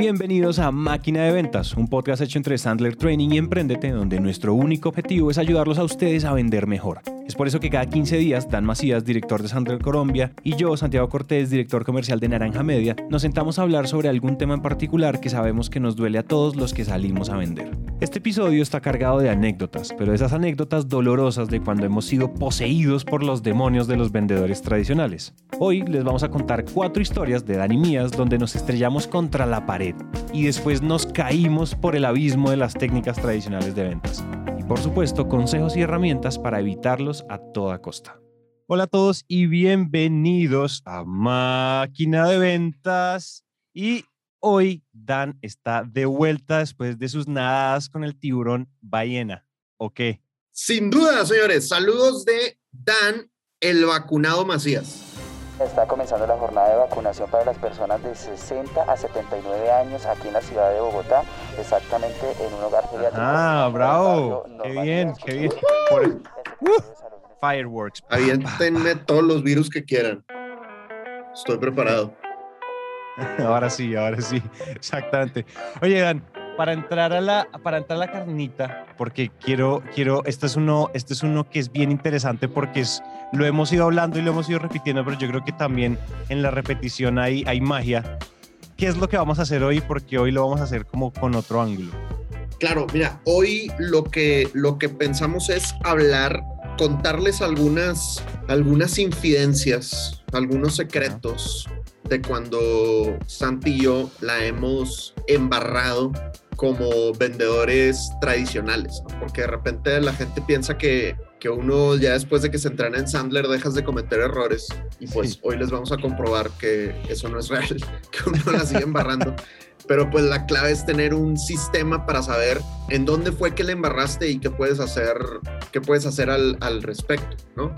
Bienvenidos a Máquina de Ventas, un podcast hecho entre Sandler Training y Emprendete, donde nuestro único objetivo es ayudarlos a ustedes a vender mejor. Es por eso que cada 15 días, Dan Macías, director de Sandler Colombia, y yo, Santiago Cortés, director comercial de Naranja Media, nos sentamos a hablar sobre algún tema en particular que sabemos que nos duele a todos los que salimos a vender. Este episodio está cargado de anécdotas, pero esas anécdotas dolorosas de cuando hemos sido poseídos por los demonios de los vendedores tradicionales. Hoy les vamos a contar cuatro historias de Dan y mías donde nos estrellamos contra la pared y después nos caímos por el abismo de las técnicas tradicionales de ventas. Por supuesto, consejos y herramientas para evitarlos a toda costa. Hola a todos y bienvenidos a Máquina de Ventas. Y hoy Dan está de vuelta después de sus nadadas con el tiburón ballena. ¿O qué? Sin duda, señores. Saludos de Dan, el vacunado Macías. Está comenzando la jornada de vacunación para las personas de 60 a 79 años aquí en la ciudad de Bogotá, exactamente en un hogar geriátrico. Ah, bravo. Qué bien, qué bien. Fireworks. Aviéntenme todos los virus que quieran. Estoy preparado. Ahora sí, ahora sí, exactamente. Oye, Dan, para entrar a la, para entrar a la carnita, porque quiero, quiero, este es uno, este es uno que es bien interesante porque es, lo hemos ido hablando y lo hemos ido repitiendo, pero yo creo que también en la repetición hay, hay magia. ¿Qué es lo que vamos a hacer hoy? Porque hoy lo vamos a hacer como con otro ángulo. Claro, mira, hoy lo que, lo que pensamos es hablar, contarles algunas, algunas infidencias, algunos secretos de cuando Santi y yo la hemos embarrado como vendedores tradicionales, porque de repente la gente piensa que, que, uno ya después de que se entrena en Sandler dejas de cometer errores y pues hoy les vamos a comprobar que eso no es real, que uno la sigue embarrando. Pero pues la clave es tener un sistema para saber en dónde fue que le embarraste y qué puedes hacer, qué puedes hacer al, al respecto, ¿no?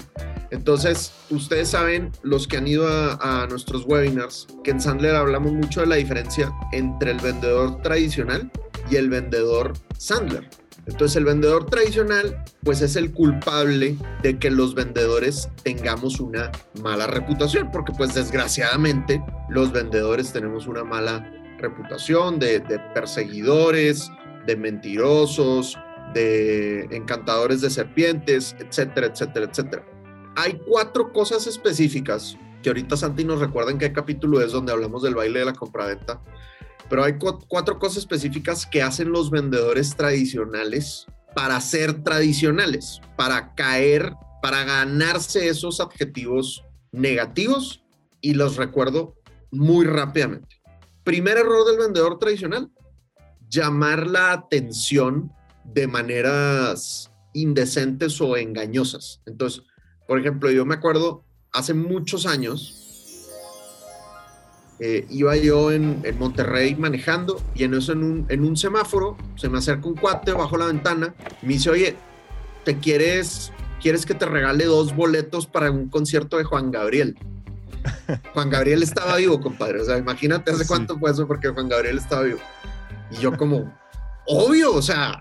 Entonces, ustedes saben, los que han ido a, a, nuestros webinars, que en Sandler hablamos mucho de la diferencia entre el vendedor tradicional y el vendedor Sandler. Entonces el vendedor tradicional pues es el culpable de que los vendedores tengamos una mala reputación, porque pues desgraciadamente los vendedores tenemos una mala reputación de, perseguidores, de mentirosos, de encantadores de serpientes, etcétera, etcétera, etcétera. Hay cuatro cosas específicas que ahorita Santi nos recuerda en qué capítulo es donde hablamos del baile de la compraventa pero hay cuatro cosas específicas que hacen los vendedores tradicionales para ser tradicionales, para caer, para ganarse esos adjetivos negativos y los recuerdo muy rápidamente. Primer error del vendedor tradicional, llamar la atención de maneras indecentes o engañosas. Entonces, por ejemplo, yo me acuerdo hace muchos años, eh, iba yo en, en, Monterrey manejando y en eso en un, en un, semáforo se me acerca un cuate bajo la ventana y me dice, oye, ¿te quieres, quieres que te regale dos boletos para un concierto de Juan Gabriel? Juan Gabriel estaba vivo, compadre. O sea, imagínate hace cuánto fue eso porque Juan Gabriel estaba vivo. Y yo como, obvio, o sea,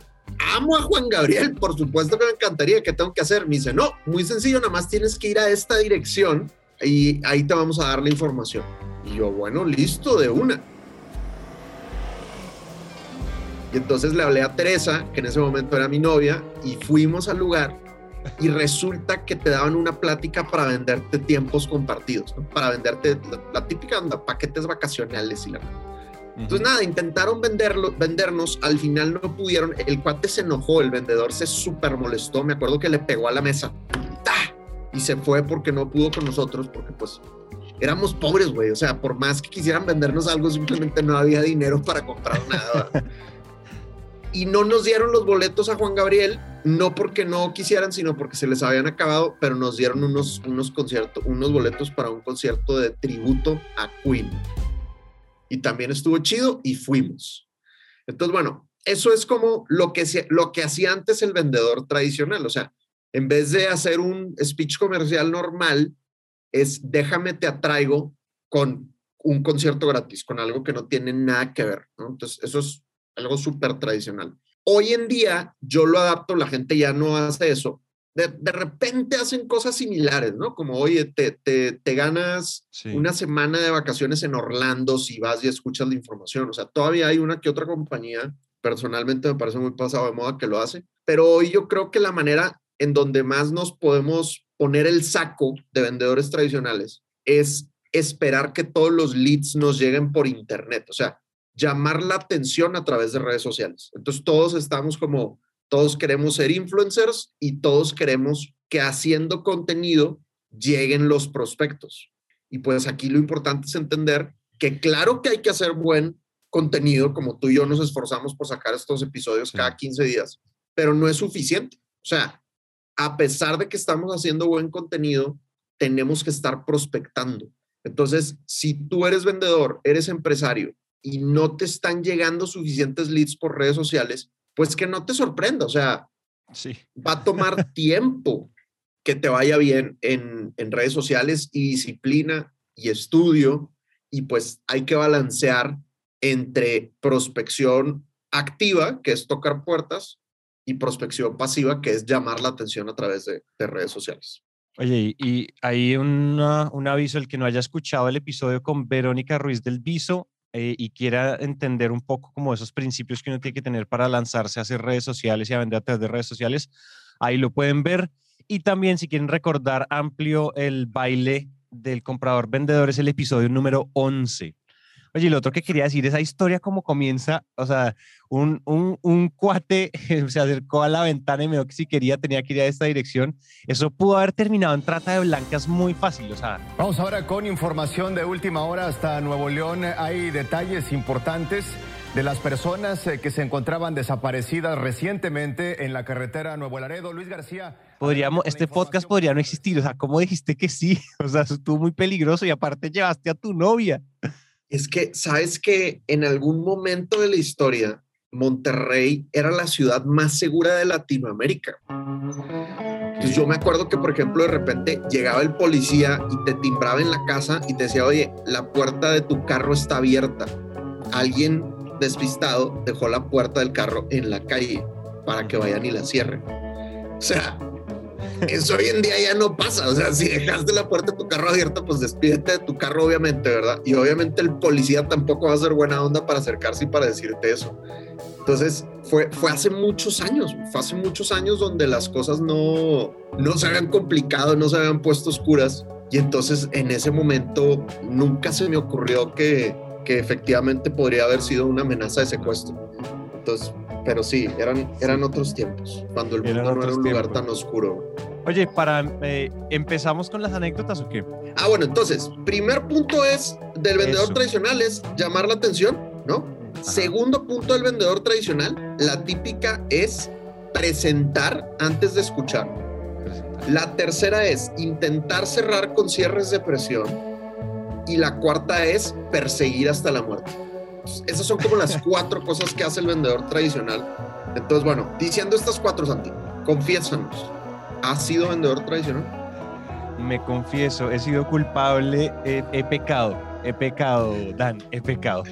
amo a Juan Gabriel, por supuesto que me encantaría, ¿qué tengo que hacer? Me dice, no, muy sencillo, nada más tienes que ir a esta dirección y ahí te vamos a dar la información. Y yo, bueno, listo, de una. Y entonces le hablé a Teresa, que en ese momento era mi novia, y fuimos al lugar y resulta que te daban una plática para venderte tiempos compartidos, ¿no? para venderte la, la típica onda, paquetes vacacionales y la... Entonces, nada, intentaron venderlo, vendernos, al final no pudieron, el cuate se enojó, el vendedor se súper molestó, me acuerdo que le pegó a la mesa. Y se fue porque no pudo con nosotros, porque pues éramos pobres, güey. O sea, por más que quisieran vendernos algo, simplemente no había dinero para comprar nada. y no nos dieron los boletos a Juan Gabriel, no porque no quisieran, sino porque se les habían acabado, pero nos dieron unos, unos conciertos, unos boletos para un concierto de tributo a Queen. Y también estuvo chido y fuimos. Entonces, bueno, eso es como lo que, lo que hacía antes el vendedor tradicional. O sea, en vez de hacer un speech comercial normal, es déjame te atraigo con un concierto gratis, con algo que no tiene nada que ver. ¿no? Entonces, eso es algo súper tradicional. Hoy en día yo lo adapto, la gente ya no hace eso, de, de, repente hacen cosas similares, ¿no? Como, oye, te, te, te ganas sí. una semana de vacaciones en Orlando si vas y escuchas la información. O sea, todavía hay una que otra compañía, personalmente me parece muy pasado de moda que lo hace, pero hoy yo creo que la manera en donde más nos podemos poner el saco de vendedores tradicionales es esperar que todos los leads nos lleguen por internet, o sea, llamar la atención a través de redes sociales. Entonces todos estamos como todos queremos ser influencers y todos queremos que haciendo contenido lleguen los prospectos. Y pues aquí lo importante es entender que claro que hay que hacer buen contenido, como tú y yo nos esforzamos por sacar estos episodios sí. cada 15 días, pero no es suficiente. O sea, a pesar de que estamos haciendo buen contenido, tenemos que estar prospectando. Entonces, si tú eres vendedor, eres empresario y no te están llegando suficientes leads por redes sociales, pues que no te sorprenda, o sea, sí. va a tomar tiempo que te vaya bien en, en, redes sociales y disciplina y estudio, y pues hay que balancear entre prospección activa, que es tocar puertas, y prospección pasiva, que es llamar la atención a través de, de redes sociales. Oye, y hay una, un aviso, el que no haya escuchado el episodio con Verónica Ruiz del Viso, eh, y quiera entender un poco como esos principios que uno tiene que tener para lanzarse a hacer redes sociales y a vender a través de redes sociales, ahí lo pueden ver. Y también si quieren recordar amplio el baile del comprador vendedor es el episodio número 11. Oye, lo otro que quería decir, esa historia como comienza, o sea, un, un, un, cuate se acercó a la ventana y me dijo que si quería tenía que ir a esta dirección. Eso pudo haber terminado en trata de blancas muy fácil, o sea. Vamos ahora con información de última hora hasta Nuevo León. Hay detalles importantes de las personas eh, que se encontraban desaparecidas recientemente en la carretera Nuevo Laredo. Luis García. Podríamos, este podcast podría no existir, o sea, ¿cómo dijiste que sí? O sea, estuvo muy peligroso y aparte llevaste a tu novia es que, ¿sabes que en algún momento de la historia Monterrey era la ciudad más segura de Latinoamérica? Entonces yo me acuerdo que, por ejemplo, de repente llegaba el policía y te timbraba en la casa y te decía, oye, la puerta de tu carro está abierta. Alguien despistado dejó la puerta del carro en la calle para que vayan y la cierren. O sea, eso hoy en día ya no pasa. O sea, si dejaste la puerta de tu carro abierta, pues despídete de tu carro, obviamente, ¿verdad? Y obviamente el policía tampoco va a ser buena onda para acercarse y para decirte eso. Entonces, fue, fue hace muchos años, fue hace muchos años donde las cosas no, no se habían complicado, no se habían puesto oscuras. Y entonces, en ese momento, nunca se me ocurrió que, que efectivamente podría haber sido una amenaza de secuestro. Entonces, pero sí, eran, eran otros tiempos, cuando el mundo no era un lugar tan oscuro. Oye, para eh, empezamos con las anécdotas o qué? Ah, bueno, entonces, primer punto es del vendedor Eso. tradicional es llamar la atención, ¿no? Ajá. Segundo punto del vendedor tradicional, la típica es presentar antes de escuchar. Presentar. La tercera es intentar cerrar con cierres de presión. Y la cuarta es perseguir hasta la muerte. Esas son como las cuatro cosas que hace el vendedor tradicional. Entonces, bueno, diciendo estas cuatro, Santi, confiésanos, ¿has sido vendedor tradicional? Me confieso, he sido culpable, he, he pecado, he pecado, Dan, he pecado.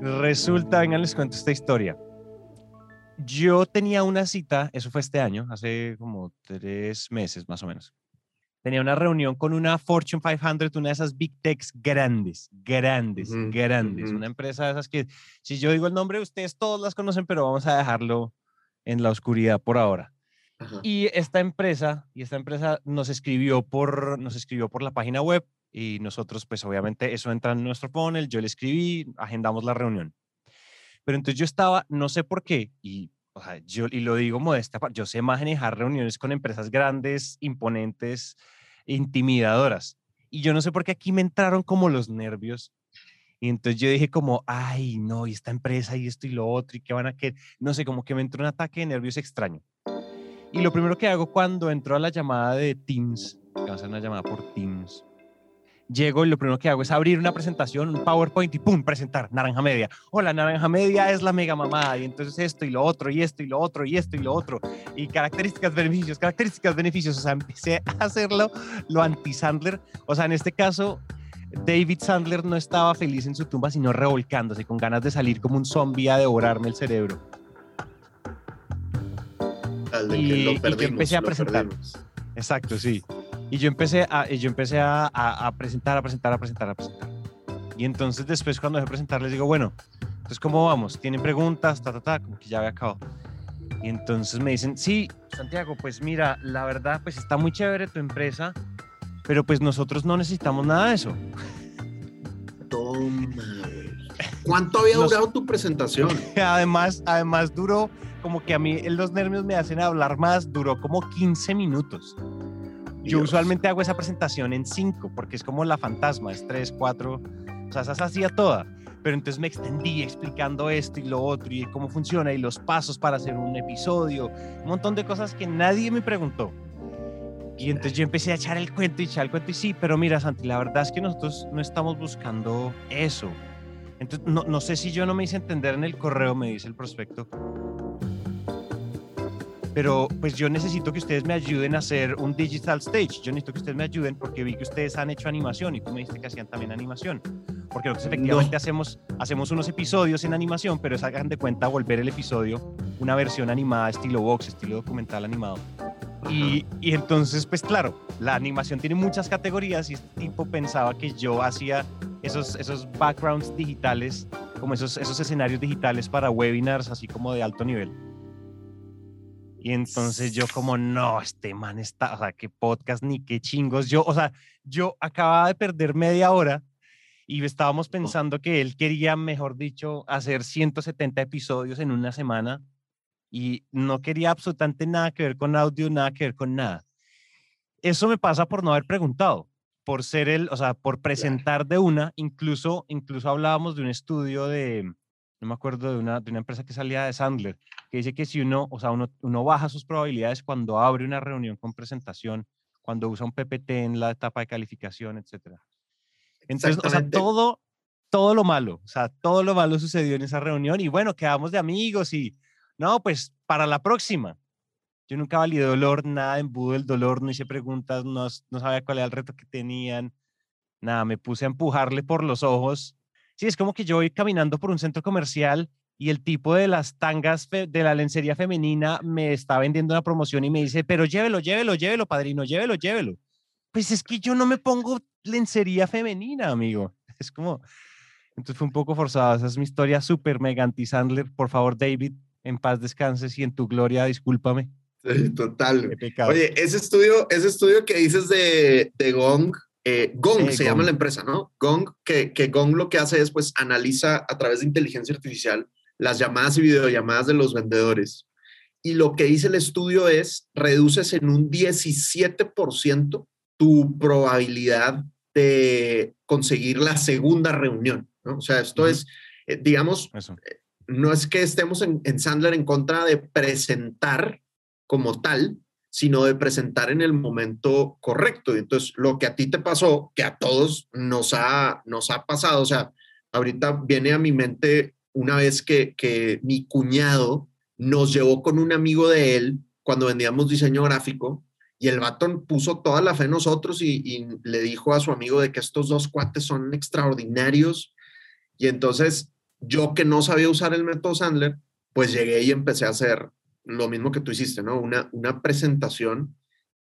Resulta, vengan, les cuento esta historia. Yo tenía una cita, eso fue este año, hace como tres meses más o menos tenía una reunión con una Fortune 500, una de esas big techs grandes, grandes, uh -huh, grandes, uh -huh. una empresa de esas que, si yo digo el nombre, ustedes todos las conocen, pero vamos a dejarlo en la oscuridad por ahora. -huh. Y esta empresa, y esta empresa nos escribió por, nos escribió por la página web y nosotros, pues obviamente eso entra en nuestro funnel, yo le escribí, agendamos la reunión. Pero entonces yo estaba, no sé por qué, y o sea, yo, y lo digo modesta, yo sé manejar reuniones con empresas grandes, imponentes, intimidadoras. Y yo no sé por qué aquí me entraron como los nervios. Y entonces yo dije como, ay, no, y esta empresa y esto y lo otro, y qué van a querer. No sé, como que me entró un ataque de nervios extraño. Y lo primero que hago cuando entro a la llamada de Teams, que va a ser una llamada por Teams, llego y lo primero que hago es abrir una presentación, un PowerPoint y ¡pum! presentar Naranja Media. Hola, Naranja Media es la mega mamada y entonces esto y lo otro y esto y lo otro y esto y lo otro y características, beneficios, características, beneficios. O sea, empecé a hacerlo lo anti-Sandler. O sea, en este caso, David Sandler no estaba feliz en su tumba, sino revolcándose con ganas de salir como un zombie a devorarme el cerebro. Al de que lo y perdimos, empecé a presentar. Exacto, sí. Y yo empecé a, yo empecé a, a- a presentar, a presentar, a presentar, a presentar. Y entonces después cuando dejé de presentar les digo, bueno, entonces ¿cómo vamos? ¿Tienen preguntas? Ta, ta, ta, como que ya había acabado. Y entonces me dicen, sí, Santiago, pues mira, la verdad, pues está muy chévere tu empresa, pero pues nosotros no necesitamos nada de eso. Toma. ¿Cuánto había Nos- durado tu presentación? Además, además duró como que a mí los nervios me hacen hablar más, duró como 15 minutos. Yo Dios. usualmente hago esa presentación en 5 porque es como la fantasma, es 3, 4, o sea, esa se hacía toda. Pero entonces me extendí explicando esto y lo otro y cómo funciona y los pasos para hacer un episodio, un montón de cosas que nadie me preguntó. Y entonces yo empecé a echar el cuento y echar el cuento y sí, pero mira Santi, la verdad es que nosotros no estamos buscando eso. Entonces, no, no sé si yo no me hice entender en el correo, me dice el prospecto. Pero pues yo necesito que ustedes me ayuden a hacer un digital stage. Yo necesito que ustedes me ayuden porque vi que ustedes han hecho animación y tú me dijiste que hacían también animación. Porque nosotros efectivamente hacemos, hacemos unos episodios en animación, pero es hagan de cuenta volver el episodio una versión animada estilo box, estilo documental animado. Y, y entonces, pues claro, la animación tiene muchas categorías y este tipo pensaba que yo hacía esos, esos backgrounds digitales, como esos, esos escenarios digitales para webinars, así como de alto nivel. Y entonces yo como, no, este man está, o sea, qué podcast ni qué chingos. Yo, o sea, yo acababa de perder media hora y estábamos pensando que él quería, mejor dicho, hacer 170 episodios en una semana y no quería absolutamente nada que ver con audio, nada que ver con nada. Eso me pasa por no haber preguntado, por ser el, o sea, por presentar de una, incluso, incluso hablábamos de un estudio de, no me acuerdo, de una, de una empresa que salía de Sandler, que dice que si uno, o sea, uno, uno baja sus probabilidades cuando abre una reunión con presentación, cuando usa un PPT en la etapa de calificación, etcétera. Entonces, o sea, todo, todo lo malo, o sea, todo lo malo sucedió en esa reunión y bueno, quedamos de amigos y, no, pues para la próxima. Yo nunca validé dolor, nada embudo del dolor, no hice preguntas, no, no sabía cuál era el reto que tenían, nada, me puse a empujarle por los ojos. Sí, es como que yo voy caminando por un centro comercial y el tipo de las tangas de la lencería femenina me está vendiendo una promoción y me dice, pero llévelo, llévelo, llévelo, padrino, llévelo, llévelo. Pues es que yo no me pongo lencería femenina, amigo. Es como, entonces fue un poco forzado. Esa es mi historia súper mega anti-Sandler. Por favor, David, en paz descanses y en tu gloria, discúlpame. Sí, Total. Oye, ese estudio, ese estudio que dices de, de Gong, eh, Gong Eh, se llama la empresa, ¿no? Gong, que, que Gong lo que hace es, pues, analiza a través de inteligencia artificial las llamadas y videollamadas de los vendedores. Y lo que dice el estudio es, reduces en un 17% tu probabilidad de conseguir la segunda reunión, ¿no? O sea, esto es, eh, digamos, Eso. no es que estemos en, en Sandler en contra de presentar como tal, sino de presentar en el momento correcto. Y entonces, lo que a ti te pasó, que a todos nos ha, nos ha pasado, o sea, ahorita viene a mi mente una vez que, que mi cuñado nos llevó con un amigo de él cuando vendíamos diseño gráfico y el vato puso toda la fe en nosotros y, y le dijo a su amigo de que estos dos cuates son extraordinarios. Y entonces yo que no sabía usar el método Sandler, pues llegué y empecé a hacer lo mismo que tú hiciste, ¿no? Una, una presentación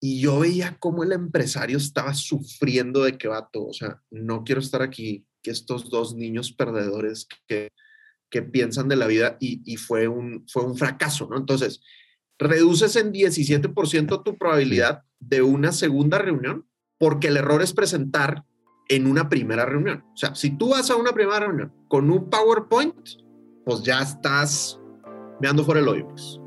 y yo veía cómo el empresario estaba sufriendo de que vato, o sea, no quiero estar aquí, que estos dos niños perdedores que, que piensan de la vida y, y fue, un, fue un fracaso, ¿no? Entonces, reduces en 17% tu probabilidad de una segunda reunión porque el error es presentar en una primera reunión. O sea, si tú vas a una primera reunión con un PowerPoint, pues ya estás meando fuera el hoyo. Pues.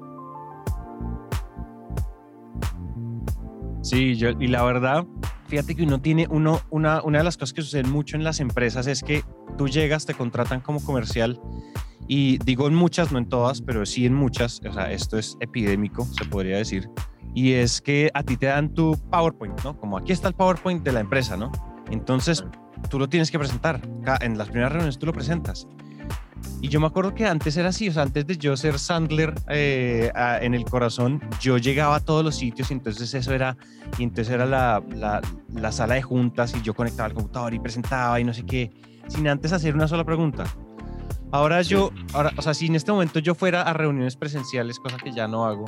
Sí, yo, y la verdad, fíjate que uno tiene, uno, una, una de las cosas que suceden mucho en las empresas es que tú llegas, te contratan como comercial y digo en muchas, no en todas, pero sí en muchas, o sea, esto es epidémico, se podría decir, y es que a ti te dan tu PowerPoint, ¿no? Como aquí está el PowerPoint de la empresa, ¿no? Entonces, tú lo tienes que presentar, en las primeras reuniones tú lo presentas. Y yo me acuerdo que antes era así, o sea, antes de yo ser Sandler eh, a- en el corazón, yo llegaba a todos los sitios y entonces eso era, y entonces era la, la, la sala de juntas y yo conectaba al computador y presentaba y no sé qué, sin antes hacer una sola pregunta. Ahora yo, ahora, o sea, si en este momento yo fuera a reuniones presenciales, cosa que ya no hago,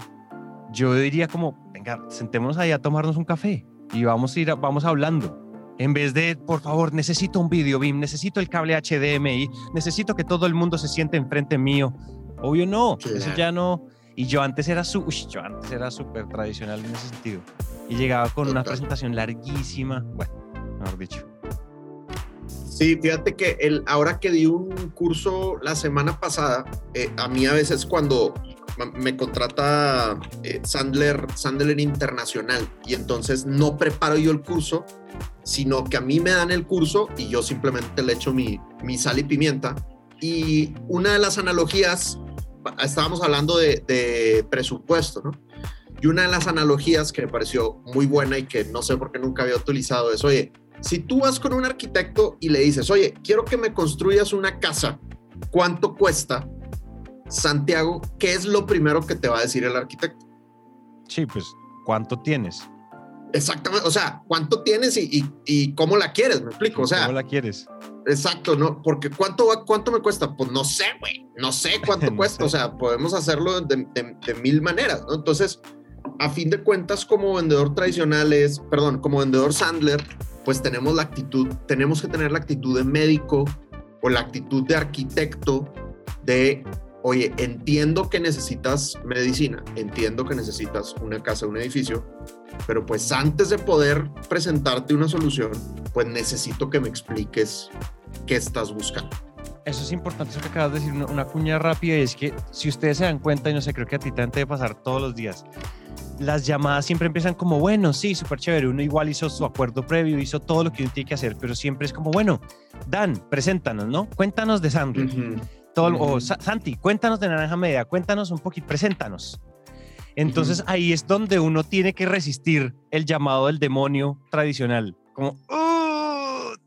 yo diría como, venga, sentémonos ahí a tomarnos un café y vamos a ir, vamos hablando. En vez de, por favor, necesito un video BIM, necesito el cable HDMI, necesito que todo el mundo se siente enfrente mío. Obvio no, eso ya no. Y yo antes era su, yo antes era súper tradicional en ese sentido. Y llegaba con una presentación larguísima. Bueno, mejor dicho. Sí, fíjate que el, ahora que di un curso la semana pasada, eh, a mí a veces cuando me contrata eh, Sandler, Sandler Internacional y entonces no preparo yo el curso, sino que a mí me dan el curso y yo simplemente le echo mi, mi sal y pimienta. Y una de las analogías, estábamos hablando de, presupuesto, ¿no? Y una de las analogías que me pareció muy buena y que no sé por qué nunca había utilizado es, oye, si tú vas con un arquitecto y le dices, oye, quiero que me construyas una casa, ¿cuánto cuesta? Santiago, ¿qué es lo primero que te va a decir el arquitecto? Sí, pues, ¿cuánto tienes? Exactamente, o sea, ¿cuánto tienes y, cómo la quieres? Me explico, o sea. ¿Cómo la quieres? Exacto, ¿no? Porque ¿cuánto, cuánto me cuesta? Pues no sé, güey, no sé cuánto cuesta, o sea, podemos hacerlo de, de, mil maneras, ¿no? Entonces, a fin de cuentas, como vendedor tradicional es, perdón, como vendedor Sandler, pues tenemos la actitud, tenemos que tener la actitud de médico o la actitud de arquitecto de, oye, entiendo que necesitas medicina, entiendo que necesitas una casa, un edificio, pero pues antes de poder presentarte una solución, pues necesito que me expliques qué estás buscando. Eso es importante, eso que acabas de decir, una, cuña rápida, y es que si ustedes se dan cuenta, y no sé, creo que a ti te debe pasar todos los días, las llamadas siempre empiezan como, bueno, sí, súper chévere, uno igual hizo su acuerdo previo, hizo todo lo que uno tiene que hacer, pero siempre es como, bueno, Dan, preséntanos, ¿no? Cuéntanos de Sandler. Todo, O Santi, cuéntanos de Naranja Media, cuéntanos un poquito, preséntanos. Entonces ahí es donde uno tiene que resistir el llamado del demonio tradicional, como,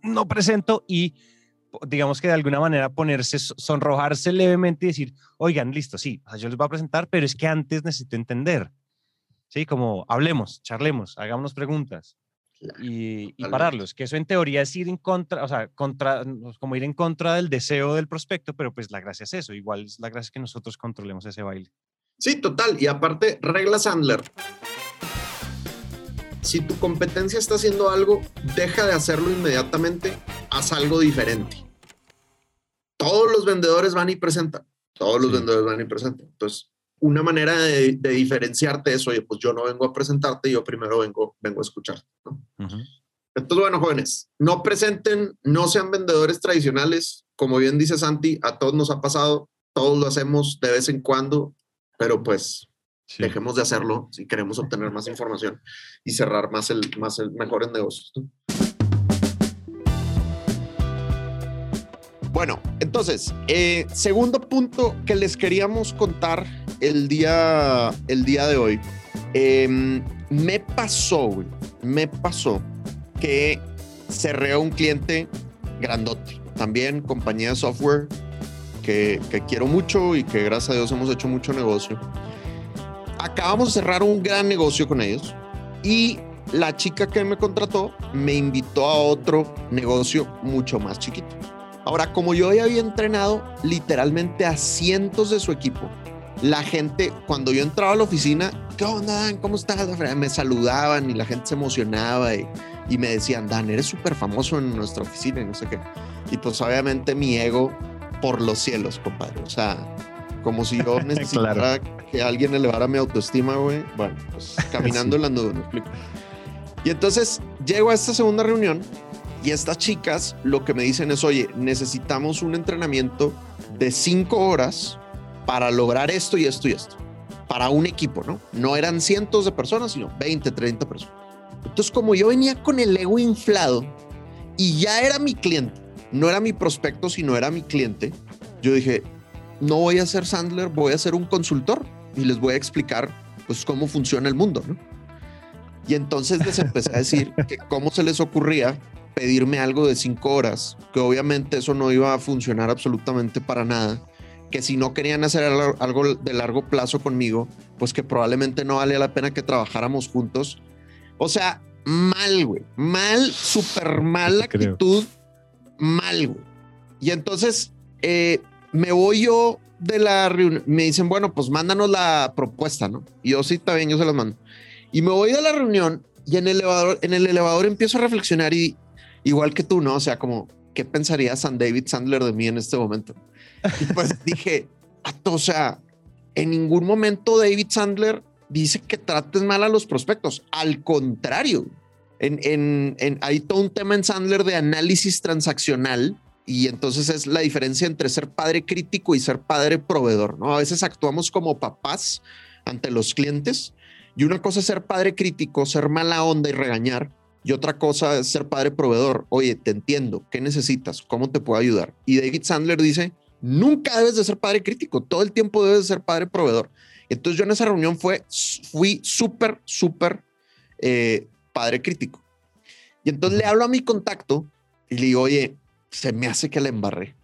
no presento y digamos que de alguna manera ponerse, sonrojarse levemente y decir, oigan, listo, sí, yo les voy a presentar, pero es que antes necesito entender. Sí, como hablemos, charlemos, hagámonos preguntas y, pararlos, que eso en teoría es ir en contra, o sea, contra, como ir en contra del deseo del prospecto, pero pues la gracia es eso, igual es la gracia que nosotros controlemos ese baile. Sí, total, y aparte, regla Sandler. Si tu competencia está haciendo algo, deja de hacerlo inmediatamente, haz algo diferente. Todos los vendedores van y presentan, todos los vendedores van y presentan. Entonces, una manera de, diferenciarte es, oye, pues yo no vengo a presentarte, yo primero vengo, vengo a escucharte. Entonces, bueno, jóvenes, no presenten, no sean vendedores tradicionales. Como bien dice Santi, a todos nos ha pasado, todos lo hacemos de vez en cuando, pero pues dejemos de hacerlo si queremos obtener más información y cerrar más el, más el mejor en negocios. Bueno, entonces, eh, segundo punto que les queríamos contar el día, el día de hoy. Em, me pasó, güey, me pasó que cerré un cliente grandote, también compañía de software que, que quiero mucho y que gracias a Dios hemos hecho mucho negocio. Acabamos de cerrar un gran negocio con ellos y la chica que me contrató me invitó a otro negocio mucho más chiquito. Ahora, como yo ya había entrenado literalmente a cientos de su equipo, la gente, cuando yo entraba a la oficina, ¿qué onda, Dan? ¿Cómo estás? Me saludaban y la gente se emocionaba y, me decían, Dan, eres súper famoso en nuestra oficina y no sé qué. Y pues obviamente mi ego por los cielos, compadre. O sea, como si yo necesitara que alguien elevara mi autoestima, güey. Bueno, pues caminando en la nube, me explico. Y entonces llego a esta segunda reunión y estas chicas lo que me dicen es, oye, necesitamos un entrenamiento de cinco horas para lograr esto y esto y esto. Para un equipo, ¿no? No eran cientos de personas, sino 20, 30 personas. Entonces, como yo venía con el ego inflado y ya era mi cliente, no era mi prospecto, sino era mi cliente, yo dije, no voy a ser Sandler, voy a ser un consultor y les voy a explicar pues cómo funciona el mundo, ¿no? Y entonces les empecé a decir que cómo se les ocurría pedirme algo de cinco horas, que obviamente eso no iba a funcionar absolutamente para nada, que si no querían hacer algo de largo plazo conmigo, pues que probablemente no valía la pena que trabajáramos juntos. O sea, mal, güey, mal, súper mal actitud, mal, güey. Y entonces eh, me voy yo de la reunión, me dicen, bueno, pues mándanos la propuesta, ¿no? Y yo sí, está bien, yo se las mando. Y me voy de la reunión y en el elevador, en el elevador empiezo a reflexionar y igual que tú, ¿no? O sea, como, ¿qué pensaría San David Sandler de mí en este momento? Y pues dije, o sea, en ningún momento David Sandler dice que trates mal a los prospectos. Al contrario, en, en, en, hay todo un tema en Sandler de análisis transaccional y entonces es la diferencia entre ser padre crítico y ser padre proveedor, ¿no? A veces actuamos como papás ante los clientes y una cosa es ser padre crítico, ser mala onda y regañar y otra cosa es ser padre proveedor. Oye, te entiendo, ¿qué necesitas? ¿Cómo te puedo ayudar? Y David Sandler dice, nunca debes de ser padre crítico, todo el tiempo debes de ser padre proveedor. Entonces yo en esa reunión fue, fui súper, súper eh, padre crítico. Y entonces le hablo a mi contacto y le digo, oye, se me hace que la embarré.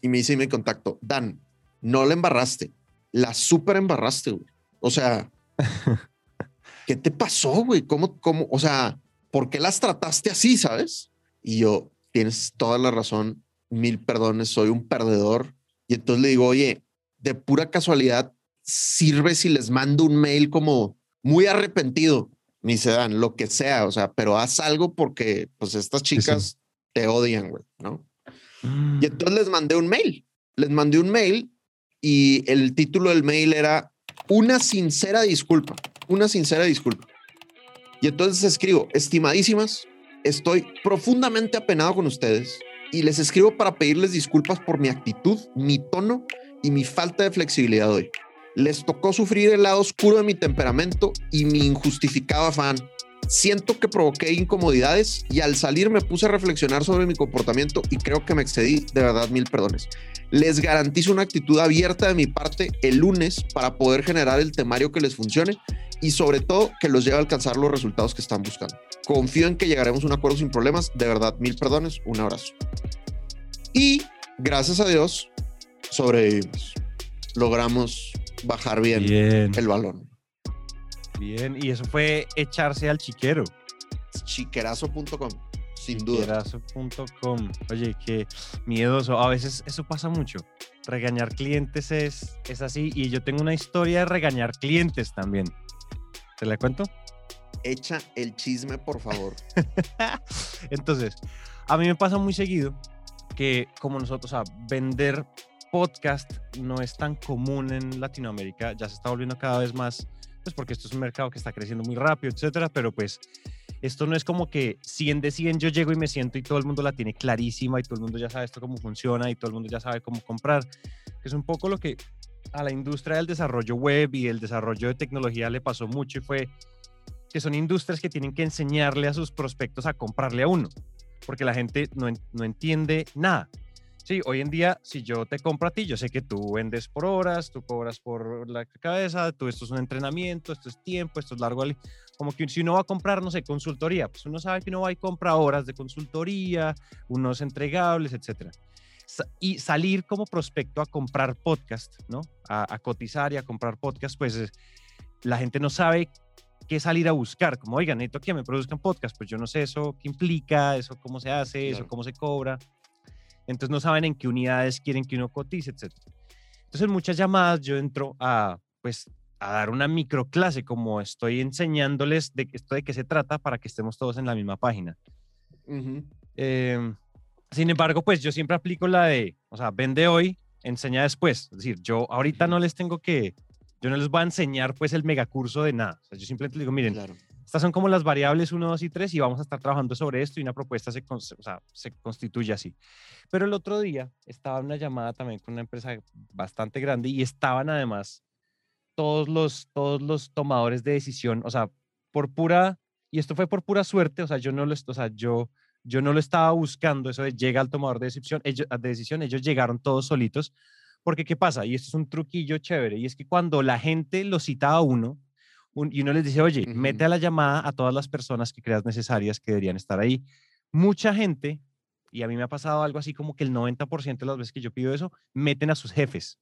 Y me dice mi contacto, Dan, no la embarraste, la súper embarraste, güey. O sea, ¿qué te pasó, güey? ¿Cómo, cómo, o sea, por qué las trataste así, sabes? Y yo, tienes toda la razón, mil perdones, soy un perdedor. Y entonces le digo, oye, de pura casualidad, sirve si les mando un mail como muy arrepentido, ni se dan, lo que sea, o sea, pero haz algo porque pues estas chicas te odian, güey, ¿no? Mm. Y entonces les mandé un mail, les mandé un mail y el título del mail era una sincera disculpa, una sincera disculpa. Entonces escribo, estimadísimas, estoy profundamente apenado con ustedes y les escribo para pedirles disculpas por mi actitud, mi tono y mi falta de flexibilidad hoy. Les tocó sufrir el lado oscuro de mi temperamento y mi injustificado afán. Siento que provoqué incomodidades y al salir me puse a reflexionar sobre mi comportamiento y creo que me excedí, de verdad, mil perdones. Les garantizo una actitud abierta de mi parte el lunes para poder generar el temario que les funcione y sobre todo que los lleve a alcanzar los resultados que están buscando. Confío en que llegaremos a un acuerdo sin problemas. De verdad, mil perdones. Un abrazo. Y gracias a Dios, sobrevivimos. Logramos bajar bien, Bien, el balón. Bien. Y eso fue echarse al chiquero. Chiquerazo.com, sin duda. Chiquerazo.com. Oye, qué miedoso. A veces eso pasa mucho. Regañar clientes es, es así. Y yo tengo una historia de regañar clientes también. ¿Te la cuento? Echa el chisme, por favor. Entonces, a mí me pasa muy seguido que como nosotros, o sea, vender podcast no es tan común en Latinoamérica, ya se está volviendo cada vez más, pues porque esto es un mercado que está creciendo muy rápido, etcétera, pero pues esto no es como que 100 de 100 yo llego y me siento y todo el mundo la tiene clarísima y todo el mundo ya sabe esto cómo funciona y todo el mundo ya sabe cómo comprar, es un poco lo que a la industria del desarrollo web y el desarrollo de tecnología le pasó mucho y fue que son industrias que tienen que enseñarle a sus prospectos a comprarle a uno, porque la gente no, no entiende nada. Sí, hoy en día, si yo te compro a ti, yo sé que tú vendes por horas, tú cobras por la cabeza, tú esto es un entrenamiento, esto es tiempo, esto es largo. Como que si uno va a comprar, no sé, consultoría, pues uno sabe que uno va y compra horas de consultoría, unos entregables, etcétera. Y salir como prospecto a comprar podcast, ¿no? A, a cotizar y a comprar podcast, pues eh, la gente no sabe qué salir a buscar. Como, oigan, necesito que me produzcan podcast, pues yo no sé eso qué implica, eso cómo se hace, eso Claro. cómo se cobra. Entonces no saben en qué unidades quieren que uno cotice, etc. Entonces en muchas llamadas yo entro a, pues, a dar una microclase, como estoy enseñándoles de esto de qué se trata para que estemos todos en la misma página. Ujú. Em, sin embargo, pues yo siempre aplico la de, o sea, vende hoy, enseña después. Es decir, yo ahorita no les tengo que, yo no les voy a enseñar pues el megacurso de nada. O sea, yo simplemente les digo, miren, Claro. Estas son como las variables 1, 2 y 3 y vamos a estar trabajando sobre esto y una propuesta se, o sea, se constituye así. Pero el otro día estaba en una llamada también con una empresa bastante grande y estaban además todos los, todos los tomadores de decisión, o sea, por pura, y esto fue por pura suerte, o sea, yo no lo, o sea, yo, yo no lo estaba buscando, eso de llega al tomador de decisión, ellos, de decisión, ellos llegaron todos solitos, porque ¿qué pasa? Y esto es un truquillo chévere, y es que cuando la gente lo cita a uno, un- y uno les dice, oye, mete Ujú. a la llamada a todas las personas que creas necesarias que deberían estar ahí. Mucha gente, y a mí me ha pasado algo así como que el 90% de las veces que yo pido eso, meten a sus jefes.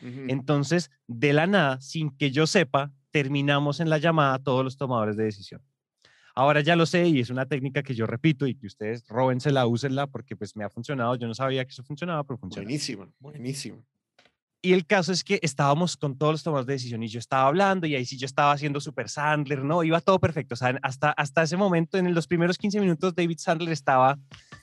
Ujú. Entonces, de la nada, sin que yo sepa, terminamos en la llamada todos los tomadores de decisión. Ahora ya lo sé y es una técnica que yo repito y que ustedes róbensela, úsenla porque pues me ha funcionado. Yo no sabía que eso funcionaba, pero funciona. Buenísima, buenísima. Y el caso es que estábamos con todos los tomadores de decisión y yo estaba hablando y ahí sí yo estaba haciendo super Sandler, ¿no? Iba todo perfecto. Hasta, hasta ese momento, en los primeros 15 minutos, David Sandler estaba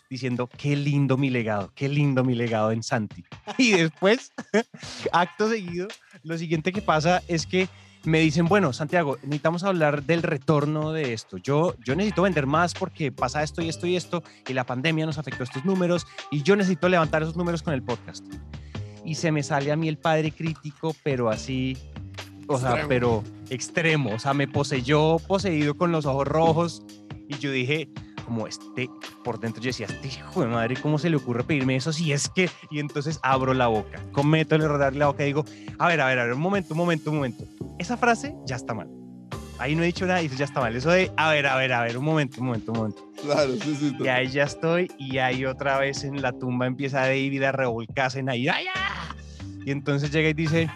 diciendo, qué lindo mi legado, qué lindo mi legado en Santi. Y después, acto seguido, lo siguiente que pasa es que me dicen, bueno, Santiago, necesitamos hablar del retorno de esto. Yo, yo necesito vender más porque pasa esto y esto y esto, y la pandemia nos afectó estos números, y yo necesito levantar esos números con el podcast y se me sale a mí el padre crítico, pero así, o sea, pero extremo, o sea, me poseyó poseído con los ojos rojos y yo dije, como este, por dentro yo decía, este hijo de madre, ¿cómo se le ocurre pedirme eso si es que? Y entonces abro la boca, cometo el error de la boca y digo, a ver, a ver, a ver, un momento, un momento, un momento. Esa frase ya está mal. Ahí no he dicho nada y eso ya está mal. Eso de, a ver, a ver, a ver, un momento, un momento, un momento. Claro, sí, sí. Y ahí ya estoy y ahí otra vez en la tumba empieza David a revolcarse en ahí. ¡Ay, y entonces llega y dice,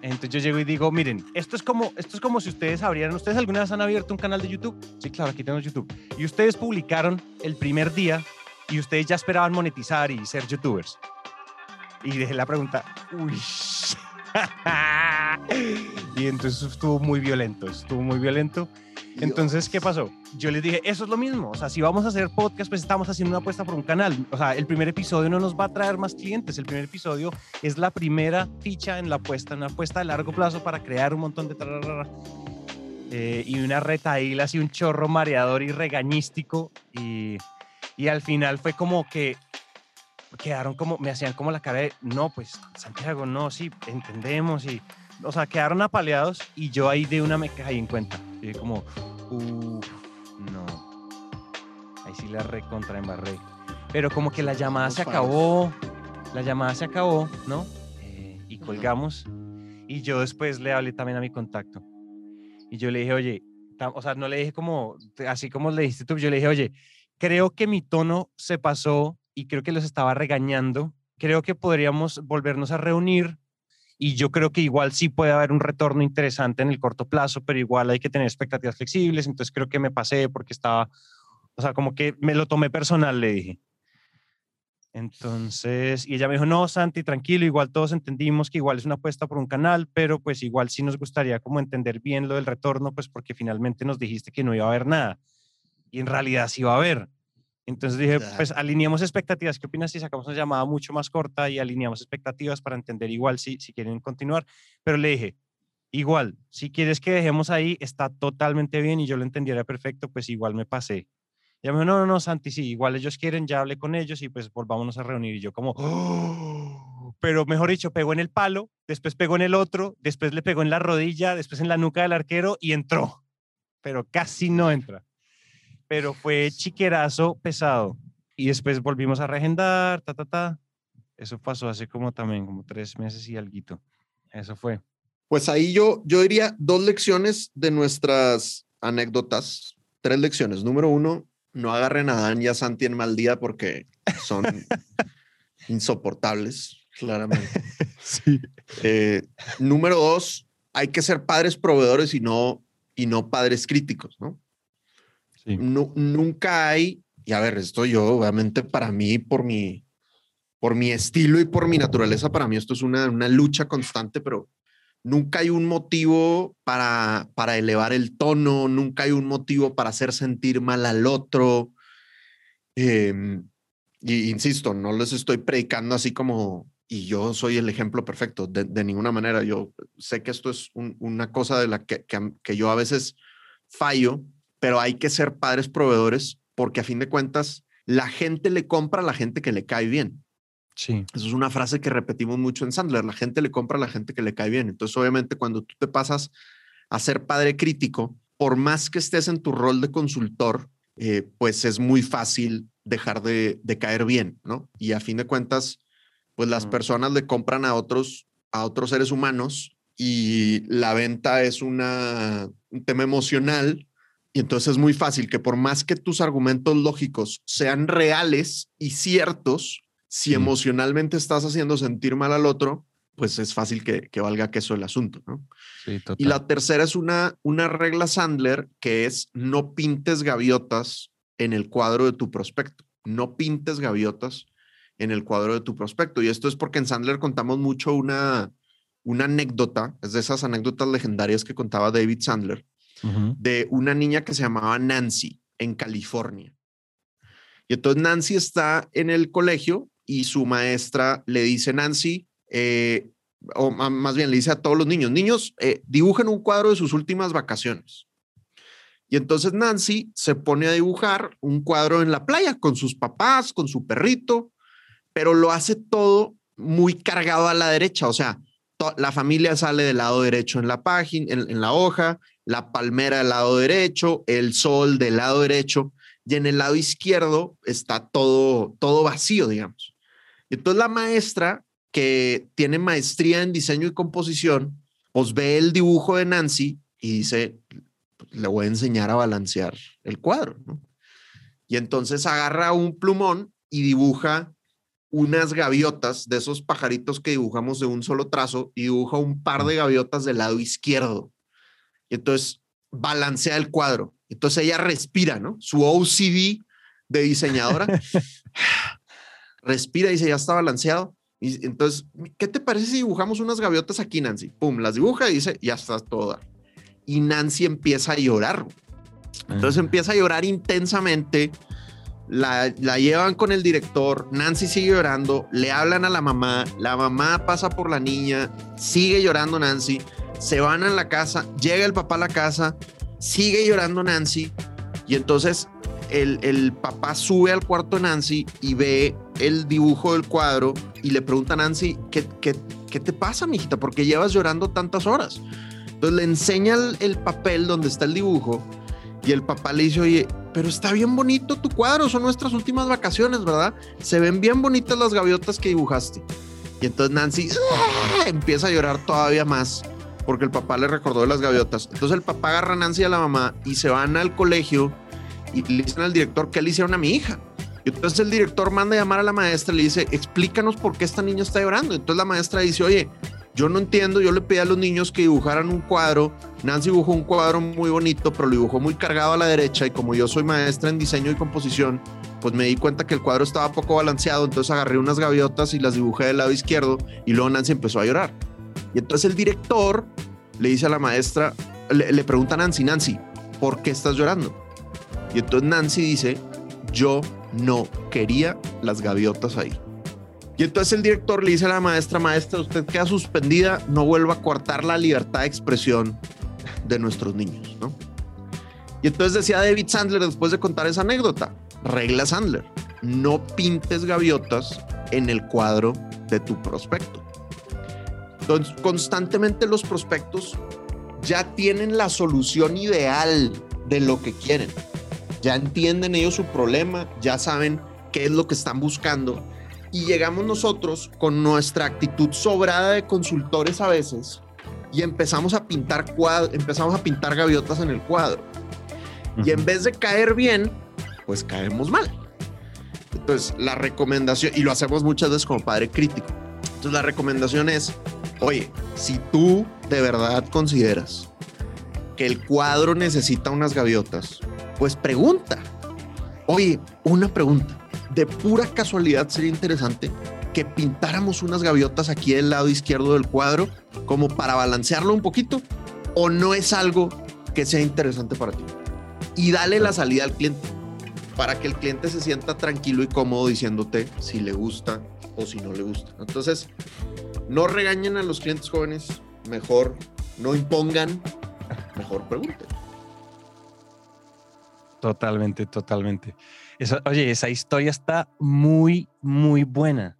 entonces yo llego y digo, miren, esto es como, esto es como si ustedes abrieran, ¿ustedes alguna vez han abierto un canal de YouTube? Sí, claro, aquí tenemos YouTube. Y ustedes publicaron el primer día y ustedes ya esperaban monetizar y ser youtubers. Y dejé la pregunta, uy. y entonces estuvo muy violento, estuvo muy violento. Entonces, ¿qué pasó? Yo les dije, eso es lo mismo. O sea, si vamos a hacer podcast, pues estamos haciendo una apuesta por un canal. O sea, el primer episodio no nos va a traer más clientes. El primer episodio es la primera ficha en la apuesta, una apuesta a largo plazo para crear un montón de... Eh, y una retaíla así, un chorro mareador y regañístico. Y, y al final fue como que quedaron como, me hacían como la cara de, no, pues Santiago, no, sí, entendemos y o sea, quedaron apaleados y yo ahí de una me caí en cuenta. Y como, uff, no. Ahí sí la recontra embarré. Pero como que la llamada se acabó, la llamada se acabó, ¿no? Eh, y colgamos. Y yo después le hablé también a mi contacto. Y yo le dije, oye, o sea, no le dije como, así como le dijiste tú, yo le dije, oye, creo que mi tono se pasó y creo que los estaba regañando. Creo que podríamos volvernos a reunir y yo creo que igual sí puede haber un retorno interesante en el corto plazo, pero igual hay que tener expectativas flexibles, entonces creo que me pasé porque estaba, o sea, como que me lo tomé personal, le dije. Entonces, y ella me dijo, no, Santi, tranquilo, igual todos entendimos que igual es una apuesta por un canal, pero pues igual sí nos gustaría como entender bien lo del retorno, pues porque finalmente nos dijiste que no iba a haber nada. Y en realidad sí va a haber. Entonces dije, pues alineamos expectativas. ¿Qué opinas si sacamos una llamada mucho más corta y alineamos expectativas para entender igual si, si quieren continuar? Pero le dije, igual, si quieres que dejemos ahí, está totalmente bien y yo lo entendiera perfecto, pues igual me pasé. Y me dijo, no, no, no, Santi, sí, igual ellos quieren, ya hablé con ellos y pues volvámonos a reunir. Y yo como, ¡Oh! pero mejor dicho, pegó en el palo, después pegó en el otro, después le pegó en la rodilla, después en la nuca del arquero y entró, pero casi no entra pero fue chiquerazo pesado. Y después volvimos a regendar, ta, ta, ta. Eso pasó hace como también, como tres meses y algo. Eso fue. Pues ahí yo, yo diría dos lecciones de nuestras anécdotas. Tres lecciones. Número uno, no agarren a Dan y a Santi en mal día porque son insoportables, claramente. Sí. Eh, número dos, hay que ser padres proveedores y no, y no padres críticos, ¿no? Nunca hay, y a ver, esto yo, obviamente, para mí, por mi, por mi estilo y por mi naturaleza, para mí esto es una, una lucha constante, pero nunca hay un motivo para, para elevar el tono, nunca hay un motivo para hacer sentir mal al otro. Em, y insisto, no les estoy predicando así como, y yo soy el ejemplo perfecto, de, de ninguna manera. Yo sé que esto es una cosa de la que, que, yo a veces fallo, pero hay que ser padres proveedores porque a fin de cuentas la gente le compra a la gente que le cae bien. Sí. Eso es una frase que repetimos mucho en Sandler. La gente le compra a la gente que le cae bien. Entonces, obviamente, cuando tú te pasas a ser padre crítico, por más que estés en tu rol de consultor, eh, pues es muy fácil dejar de, caer bien, ¿no? Y a fin de cuentas, pues las personas le compran a otros, a otros seres humanos y la venta es una, un tema emocional y entonces es muy fácil que por más que tus argumentos lógicos sean reales y ciertos, si emocionalmente estás haciendo sentir mal al otro, pues es fácil que, que valga queso el asunto, ¿no? Sí, total. Y la tercera es una, una regla Sandler que es no pintes gaviotas en el cuadro de tu prospecto. No pintes gaviotas en el cuadro de tu prospecto. Y esto es porque en Sandler contamos mucho una, una anécdota, es de esas anécdotas legendarias que contaba David Sandler, de una niña que se llamaba Nancy en California. Y entonces Nancy está en el colegio y su maestra le dice, Nancy, eh, o más bien le dice a todos los niños, niños, eh, dibujen un cuadro de sus últimas vacaciones. Y entonces Nancy se pone a dibujar un cuadro en la playa con sus papás, con su perrito, pero lo hace todo muy cargado a la derecha. O sea, la familia sale del lado derecho en la página, en, la hoja, la palmera del lado derecho, el sol del lado derecho, y en el lado izquierdo está todo, todo vacío, digamos. Entonces la maestra, que tiene maestría en diseño y composición, pues ve el dibujo de Nancy y dice, le voy a enseñar a balancear el cuadro. Y entonces agarra un plumón y dibuja unas gaviotas de esos pajaritos que dibujamos de un solo trazo y dibuja un par de gaviotas del lado izquierdo. Y entonces balancea el cuadro. Entonces ella respira, ¿no? Su OCD de diseñadora respira y dice, ya está balanceado. Y entonces, ¿qué te parece si dibujamos unas gaviotas aquí, Nancy? Pum, las dibuja y dice, ya está toda y Nancy empieza a llorar. Entonces empieza a llorar intensamente. La, la, llevan con el director, Nancy sigue llorando, le hablan a la mamá, la mamá pasa por la niña, sigue llorando Nancy, se van a la casa, llega el papá a la casa, sigue llorando Nancy y entonces el, el papá sube al cuarto de Nancy y ve el dibujo del cuadro y le pregunta a Nancy, ¿qué, qué, qué te pasa, mijita? ¿Por qué llevas llorando tantas horas? Entonces le enseña el, papel donde está el dibujo y el papá le dice, oye, pero está bien bonito tu cuadro, son nuestras últimas vacaciones, ¿verdad? Se ven bien bonitas las gaviotas que dibujaste. Y entonces Nancy ¡ah! empieza a llorar todavía más porque el papá le recordó de las gaviotas. Entonces el papá agarra a Nancy a la mamá y se van al colegio y le dicen al director que le hicieron a mi hija. Y entonces el director manda a llamar a la maestra y le dice, explícanos por qué esta niña está llorando. Entonces la maestra dice, oye, yo no entiendo, yo le pedí a los niños que dibujaran un cuadro. Nancy dibujó un cuadro muy bonito, pero lo dibujó muy cargado a la derecha y como yo soy maestra en diseño y composición, pues me di cuenta que el cuadro estaba poco balanceado, entonces agarré unas gaviotas y las dibujé del lado izquierdo y luego Nancy empezó a llorar. Y entonces el director le dice a la maestra, le, pregunta a Nancy, Nancy, ¿por qué estás llorando? Y entonces Nancy dice, yo no quería las gaviotas ahí. Y entonces el director le dice a la maestra, maestra, usted queda suspendida, no vuelva a cortar la libertad de expresión de nuestros niños, ¿no? Y entonces decía David Sandler después de contar esa anécdota, regla Sandler, no pintes gaviotas en el cuadro de tu prospecto. Entonces, constantemente los prospectos ya tienen la solución ideal de lo que quieren. Ya entienden ellos su problema, ya saben qué es lo que están buscando y llegamos nosotros con nuestra actitud sobrada de consultores a veces y empezamos a pintar cuadros, empezamos a pintar gaviotas en el cuadro. Y en vez de caer bien, pues caemos mal. Entonces, la recomendación, y lo hacemos muchas veces como padre crítico. Entonces, la recomendación es, oye, si tú de verdad consideras que el cuadro necesita unas gaviotas, pues pregunta. Oye, una pregunta de pura casualidad sería interesante que pintáramos unas gaviotas aquí del lado izquierdo del cuadro como para balancearlo un poquito o no es algo que sea interesante para ti. Y dale la salida al cliente para que el cliente se sienta tranquilo y cómodo diciéndote si le gusta o si no le gusta. Entonces, no regañen a los clientes jóvenes, mejor no impongan, mejor pregunten. Totalmente, totalmente oye, esa historia está muy, muy buena.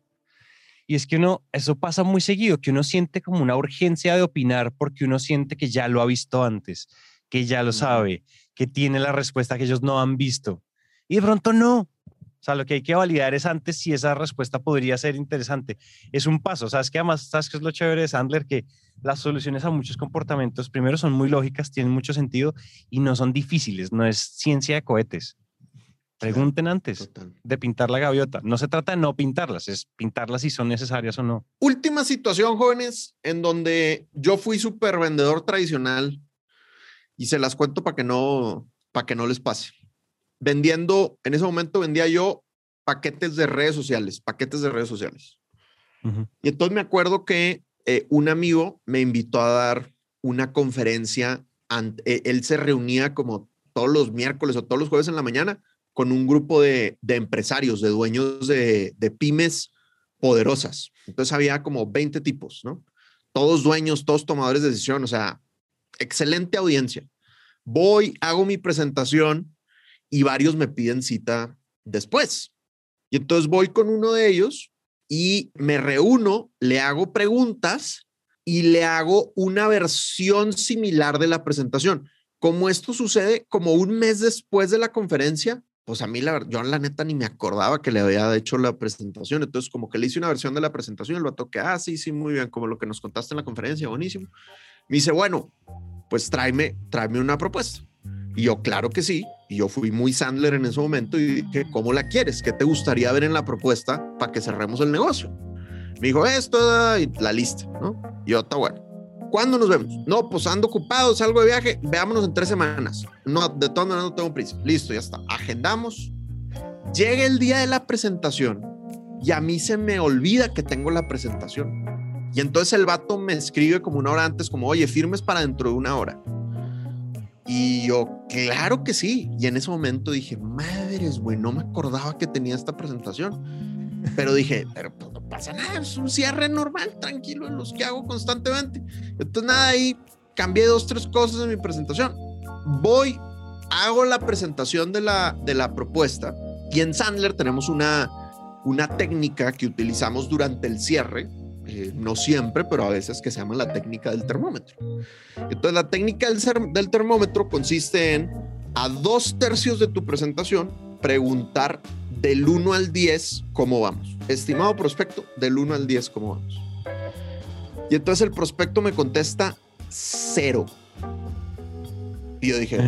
Y es que uno, eso pasa muy seguido, que uno siente como una urgencia de opinar porque uno siente que ya lo ha visto antes, que ya lo sabe, que tiene la respuesta que ellos no han visto. Y de pronto no. O sea, lo que hay que validar es antes si esa respuesta podría ser interesante. Es un paso. ¿Sabes qué? Además, ¿sabes qué es lo chévere de Sandler? Que las soluciones a muchos comportamientos, primero, son muy lógicas, tienen mucho sentido y no son difíciles. No es ciencia de cohetes. Pregunten antes de pintar la gaviota. No se trata de no pintarlas, es pintarlas si son necesarias o no. Última situación, jóvenes, en donde yo fui súper vendedor tradicional y se las cuento para que no, para que no les pase. Vendiendo, en ese momento vendía yo paquetes de redes sociales, paquetes de redes sociales. Y entonces me acuerdo que eh, un amigo me invitó a dar una conferencia. Eh, él se reunía como todos los miércoles o todos los jueves en la mañana con un grupo de, empresarios, de dueños de, de, pymes poderosas. Entonces había como 20 tipos, ¿no? Todos dueños, todos tomadores de decisión, o sea, excelente audiencia. Voy, hago mi presentación y varios me piden cita después. Y entonces voy con uno de ellos y me reúno, le hago preguntas y le hago una versión similar de la presentación. Como esto sucede como un mes después de la conferencia, pues a mí la yo la neta ni me acordaba que le había hecho la presentación. Entonces como que le hice una versión de la presentación, el vato que, ah, sí, sí, muy bien, como lo que nos contaste en la conferencia, buenísimo. Me dice, bueno, pues tráeme, tráeme una propuesta. Y yo, claro que sí. Y yo fui muy Sandler en ese momento y dije, ¿cómo la quieres? ¿Qué te gustaría ver en la propuesta para que cerremos el negocio? Me dijo esto y la lista, ¿no? Y yo, está bueno. ¿Cuándo nos vemos? No, pues ando ocupado, salgo de viaje, veámonos en tres semanas. No, de todas maneras no tengo prisa. Listo, ya está. Agendamos. Llega el día de la presentación y a mí se me olvida que tengo la presentación. Y entonces el vato me escribe como una hora antes, como, oye, firmes para dentro de una hora. Y yo, claro que sí. Y en ese momento dije, madres, güey, no me acordaba que tenía esta presentación. Pero dije, pero pues, no pasa nada, es un cierre normal, tranquilo, en los que hago constantemente. Entonces, nada, ahí cambié dos, tres cosas en mi presentación. Voy, hago la presentación de la, de la propuesta y en Sandler tenemos una, una técnica que utilizamos durante el cierre eh, no siempre, pero a veces que se llama la técnica del termómetro. Entonces, la técnica del, del termómetro consiste en, a dos tercios de tu presentación, preguntar del 1 al 10 cómo vamos. Estimado prospecto, del 1 al 10 cómo vamos. Y entonces el prospecto me contesta cero. Y yo dije,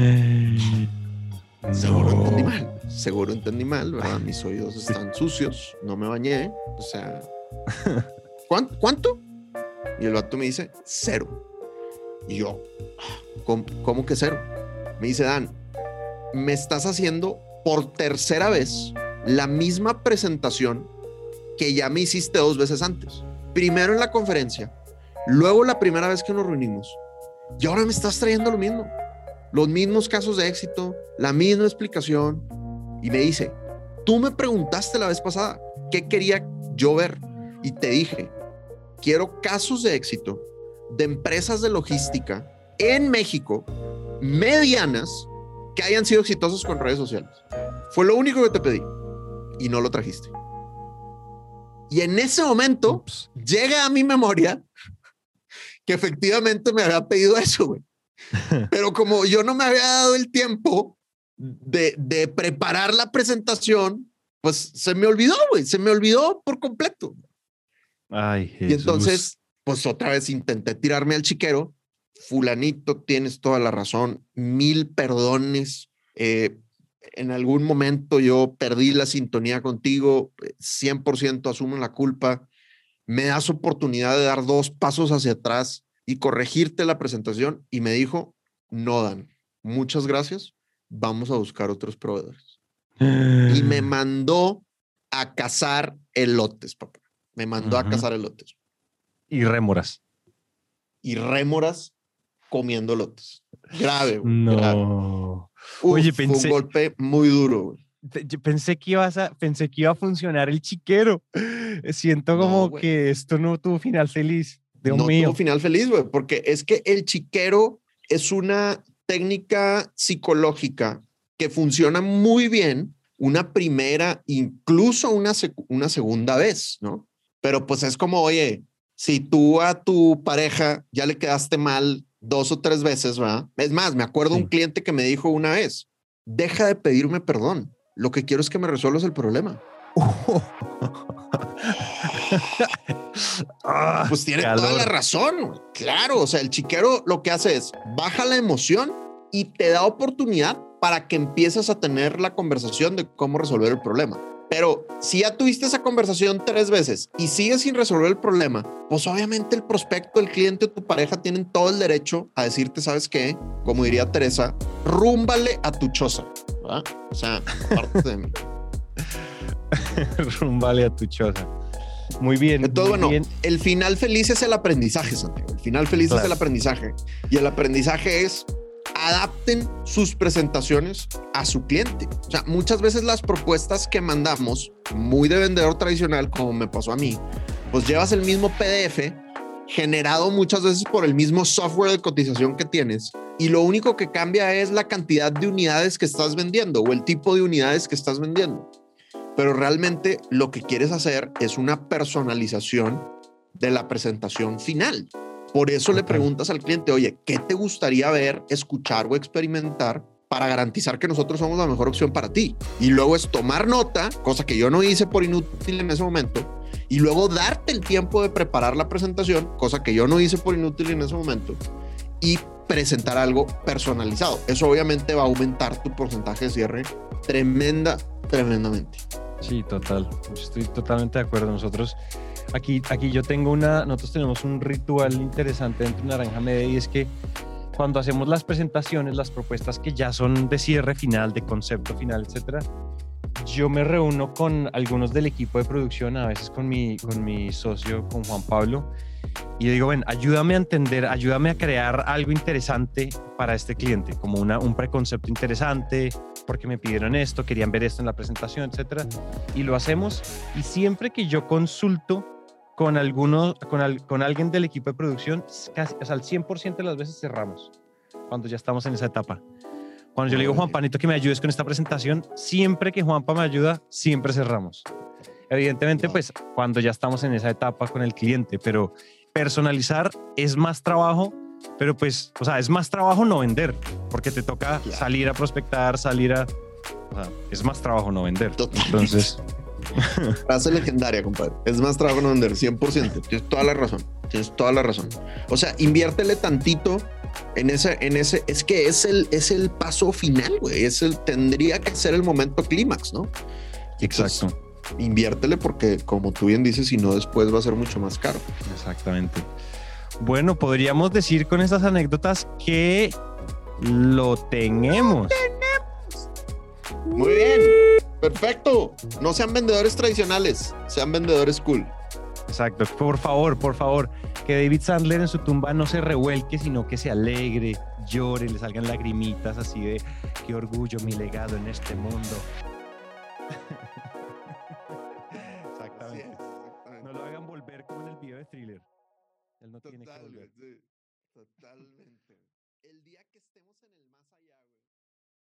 seguro entendí mal, seguro entendí mal, ¿verdad? Mis oídos están sucios, no me bañé, o sea, ¿cuánto? Y el vato me dice, cero. Y yo, ¿cómo, que cero? Me dice, Dan, me estás haciendo por tercera vez la misma presentación que ya me hiciste dos veces antes. Primero en la conferencia, luego la primera vez que nos reunimos. Y ahora me estás trayendo lo mismo. Los mismos casos de éxito, la misma explicación. Y me dice, tú me preguntaste la vez pasada qué quería yo ver. Y te dije, quiero casos de éxito de empresas de logística en México, medianas, que hayan sido exitosos con redes sociales. Fue lo único que te pedí y no lo trajiste. Y en ese momento llega a mi memoria que efectivamente me había pedido eso, güey. Pero como yo no me había dado el tiempo de, de preparar la presentación, pues se me olvidó, güey, se me olvidó por completo. Ay, Y entonces, pues otra vez intenté tirarme al chiquero. Fulanito, tienes toda la razón. Mil perdones. Eh, en algún momento yo perdí la sintonía contigo. 100% asumo la culpa. Me das oportunidad de dar dos pasos hacia atrás y corregirte la presentación. Y me dijo, no, Dan, muchas gracias. Vamos a buscar otros proveedores. Y me mandó a cazar elotes, papá. Me mandó a cazar elotes. Y rémoras. Y rémoras comiendo elotes. Grave, No. Oye, pensé. un golpe muy duro, pensé que, ibas a, pensé que iba a funcionar el chiquero. Siento como que esto no tuvo final feliz. Dios no mío. tuvo final feliz, güey, porque es que el chiquero es una técnica psicológica que funciona muy bien una primera, incluso una, una segunda vez, ¿no? Pero pues es como, oye, si tú a tu pareja ya le quedaste mal dos o tres veces, ¿verdad? Es más, me acuerdo un cliente que me dijo una vez, deja de pedirme perdón. Lo que quiero es que me resuelvas el problema. pues tiene toda la razón. Claro, o sea, el chiquero lo que hace es baja la emoción y te da oportunidad para que empieces a tener la conversación de cómo resolver el problema. Pero si ya tuviste esa conversación tres veces y sigues sin resolver el problema, pues obviamente el prospecto, el cliente o tu pareja tienen todo el derecho a decirte, ¿sabes qué? Como diría Teresa, rúmbale a tu choza. O sea, parte de mí. rúmbale a tu choza. Muy bien. Entonces, muy bueno, bien. el final feliz es el aprendizaje, Santiago. El final feliz Claro. es el aprendizaje. Y el aprendizaje es adapten sus presentaciones a su cliente. O sea, muchas veces las propuestas que mandamos, muy de vendedor tradicional, como me pasó a mí, pues llevas el mismo PDF generado muchas veces por el mismo software de cotización que tienes y lo único que cambia es la cantidad de unidades que estás vendiendo o el tipo de unidades que estás vendiendo. Pero realmente lo que quieres hacer es una personalización de la presentación final. Por eso le preguntas al cliente, oye, ¿qué te gustaría ver, escuchar o experimentar para garantizar que nosotros somos la mejor opción para ti? Y luego es tomar nota, cosa que yo no hice por inútil en ese momento, y luego darte el tiempo de preparar la presentación, cosa que yo no hice por inútil en ese momento, y presentar algo personalizado. Eso obviamente va a aumentar tu porcentaje de cierre tremenda, tremendamente. Sí, total. Estoy totalmente de acuerdo. Nosotros, aquí, aquí yo tengo una, nosotros tenemos un ritual interesante dentro de Naranja Media y es que cuando hacemos las presentaciones, las propuestas que ya son de cierre final, de concepto final, etcétera, yo me reúno con algunos del equipo de producción, a veces con mi, con mi socio, con Juan Pablo, y digo, ven, ayúdame a entender, ayúdame a crear algo interesante para este cliente, como una, un preconcepto interesante, porque me pidieron esto, querían ver esto en la presentación, etcétera, y lo hacemos. Y siempre que yo consulto con alguno, con, al- con alguien del equipo de producción, casi, o sea, al 100% de las veces cerramos, cuando ya estamos en esa etapa. Cuando yo le digo, Juan Panito, que me ayudes con esta presentación, siempre que Juanpa me ayuda, siempre cerramos. Evidentemente, pues cuando ya estamos en esa etapa con el cliente, pero personalizar es más trabajo, pero pues, o sea, es más trabajo no vender, porque te toca salir a prospectar, salir a... o sea, es más trabajo no vender. Entonces, Frase legendaria, compadre. Es más trabajo no vender, 100%. Tienes toda la razón. Tienes toda la razón. O sea, inviértele tantito en ese, en ese, es que es el, es el paso final, güey. Es el, tendría que ser el momento clímax, ¿no? exacto, Inviértele porque, como tú bien dices, si no, después va a ser mucho más caro. exactamente. Bueno, podríamos decir con estas anécdotas que lo tenemos. Muy bien. Perfecto. No sean vendedores tradicionales, sean vendedores cool. Exacto. Por favor, por favor, que David Sandler en su tumba no se revuelque, sino que se alegre, llore, le salgan lagrimitas así de qué orgullo mi legado en este mundo. Exactamente. No lo hagan volver como en el video de thriller. Él no tiene que volver.